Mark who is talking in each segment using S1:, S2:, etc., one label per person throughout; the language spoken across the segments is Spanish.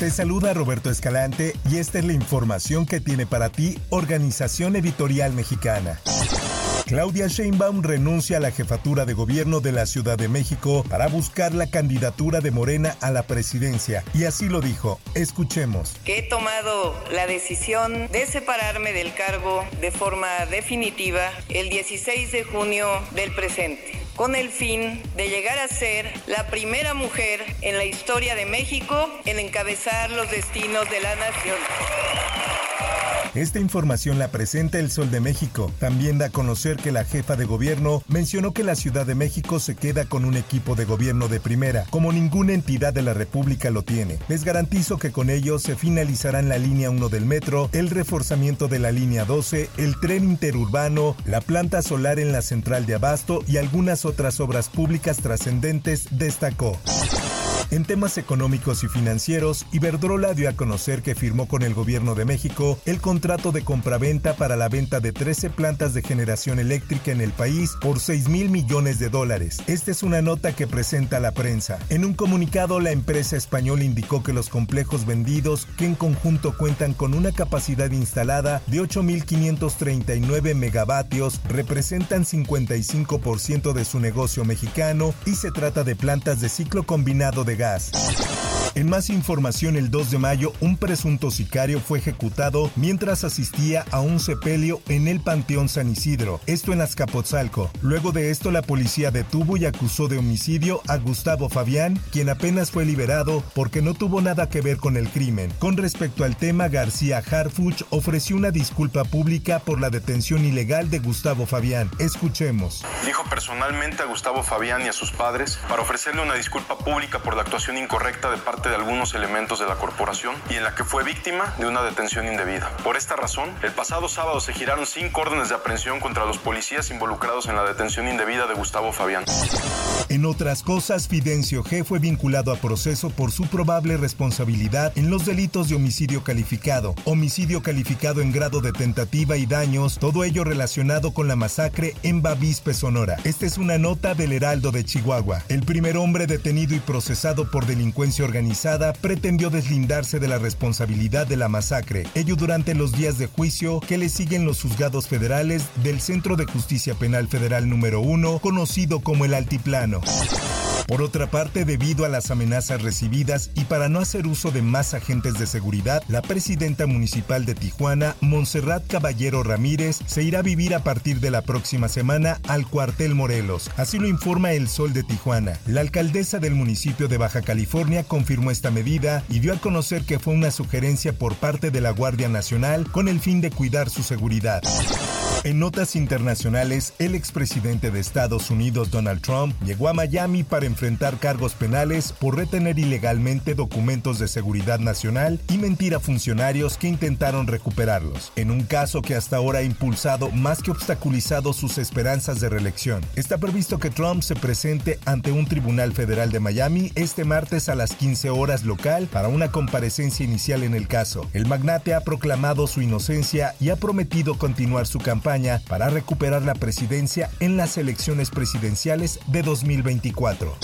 S1: Te saluda Roberto Escalante y esta es la información que tiene para ti Organización Editorial Mexicana. Claudia Sheinbaum renuncia a la jefatura de gobierno de la Ciudad de México para buscar la candidatura de Morena a la presidencia. Y así lo dijo. Escuchemos.
S2: Que he tomado la decisión de separarme del cargo de forma definitiva el 16 de junio del presente con el fin de llegar a ser la primera mujer en la historia de México en encabezar los destinos de la nación.
S1: Esta información la presenta El Sol de México. También da a conocer que la jefa de gobierno mencionó que la Ciudad de México se queda con un equipo de gobierno de primera, como ninguna entidad de la República lo tiene. Les garantizo que con ello se finalizarán la línea 1 del metro, el reforzamiento de la línea 12, el tren interurbano, la planta solar en la central de Abasto y algunas otras obras públicas trascendentes, destacó. En temas económicos y financieros, Iberdrola dio a conocer que firmó con el gobierno de México el contrato de compraventa para la venta de 13 plantas de generación eléctrica en el país por 6 mil millones de dólares. Esta es una nota que presenta la prensa. En un comunicado, la empresa española indicó que los complejos vendidos, que en conjunto cuentan con una capacidad instalada de 8.539 megavatios, representan 55% de su negocio mexicano y se trata de plantas de ciclo combinado de Vegas. En más información, el 2 de mayo, un presunto sicario fue ejecutado mientras asistía a un sepelio en el Panteón San Isidro, esto en Azcapotzalco. Luego de esto, la policía detuvo y acusó de homicidio a Gustavo Fabián, quien apenas fue liberado porque no tuvo nada que ver con el crimen. Con respecto al tema, García Harfuch ofreció una disculpa pública por la detención ilegal de Gustavo Fabián. Escuchemos.
S3: Dijo personalmente a Gustavo Fabián y a sus padres para ofrecerle una disculpa pública por la actuación incorrecta de parte de algunos elementos de la corporación y en la que fue víctima de una detención indebida. Por esta razón, el pasado sábado se giraron cinco órdenes de aprehensión contra los policías involucrados en la detención indebida de Gustavo Fabián.
S1: En otras cosas, Fidencio G fue vinculado a proceso por su probable responsabilidad en los delitos de homicidio calificado, homicidio calificado en grado de tentativa y daños, todo ello relacionado con la masacre en Bavispe, Sonora. Esta es una nota del Heraldo de Chihuahua. El primer hombre detenido y procesado por delincuencia organizada pretendió deslindarse de la responsabilidad de la masacre, ello durante los días de juicio que le siguen los juzgados federales del Centro de Justicia Penal Federal número 1, conocido como el Altiplano. Por otra parte, debido a las amenazas recibidas y para no hacer uso de más agentes de seguridad, la presidenta municipal de Tijuana, Montserrat Caballero Ramírez, se irá a vivir a partir de la próxima semana al cuartel Morelos. Así lo informa El Sol de Tijuana. La alcaldesa del municipio de Baja California confirmó esta medida y dio a conocer que fue una sugerencia por parte de la Guardia Nacional con el fin de cuidar su seguridad. En notas internacionales, el expresidente de Estados Unidos Donald Trump llegó a Miami para enfrentar cargos penales por retener ilegalmente documentos de seguridad nacional y mentir a funcionarios que intentaron recuperarlos, en un caso que hasta ahora ha impulsado más que obstaculizado sus esperanzas de reelección. Está previsto que Trump se presente ante un tribunal federal de Miami este martes a las 15 horas local para una comparecencia inicial en el caso. El magnate ha proclamado su inocencia y ha prometido continuar su campaña para recuperar la presidencia en las elecciones presidenciales de 2024.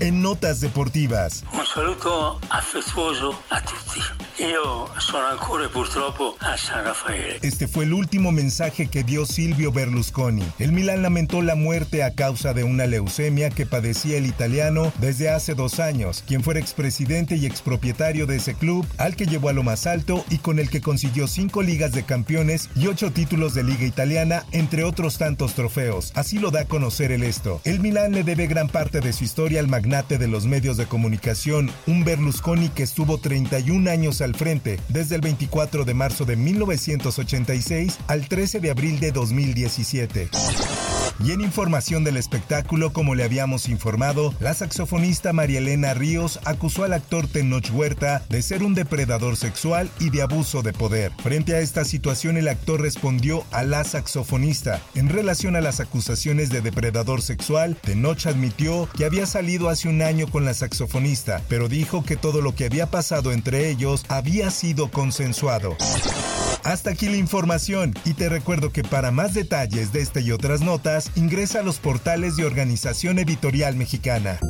S1: En notas deportivas.
S4: Un saludo afectuoso a tutti. Io sono ancora purtroppo a San Raffaele.
S1: Este fue el último mensaje que dio Silvio Berlusconi. El Milan lamentó la muerte a causa de una leucemia que padecía el italiano desde hace dos años, quien fuera expresidente y expropietario de ese club, al que llevó a lo más alto y con el que consiguió cinco ligas de campeones y ocho títulos de liga italiana, entre otros tantos trofeos. Así lo da a conocer el esto. El Milan le debe gran parte de su historia al magnate de los medios de comunicación, un Berlusconi que estuvo 31 años al frente, desde el 24 de marzo de 1986 al 13 de abril de 2017. Y en información del espectáculo, como le habíamos informado, la saxofonista María Elena Ríos acusó al actor Tenoch Huerta de ser un depredador sexual y de abuso de poder. Frente a esta situación, el actor respondió a la saxofonista. En relación a las acusaciones de depredador sexual, Tenoch admitió que había salido hace un año con la saxofonista, pero dijo que todo lo que había pasado entre ellos había sido consensuado. Hasta aquí la información y te recuerdo que para más detalles de este y otras notas, ingresa a los portales de Organización Editorial Mexicana.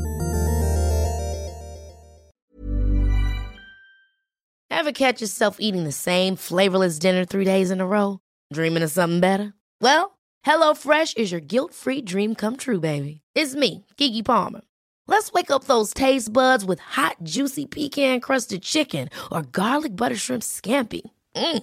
S5: Ever catch yourself eating the same flavorless dinner three days in a row? Dreaming of something better? Well, HelloFresh is your guilt-free dream come true, baby. It's me, Kiki Palmer. Let's wake up those taste buds with hot, juicy pecan-crusted chicken or garlic butter shrimp scampi. Mm.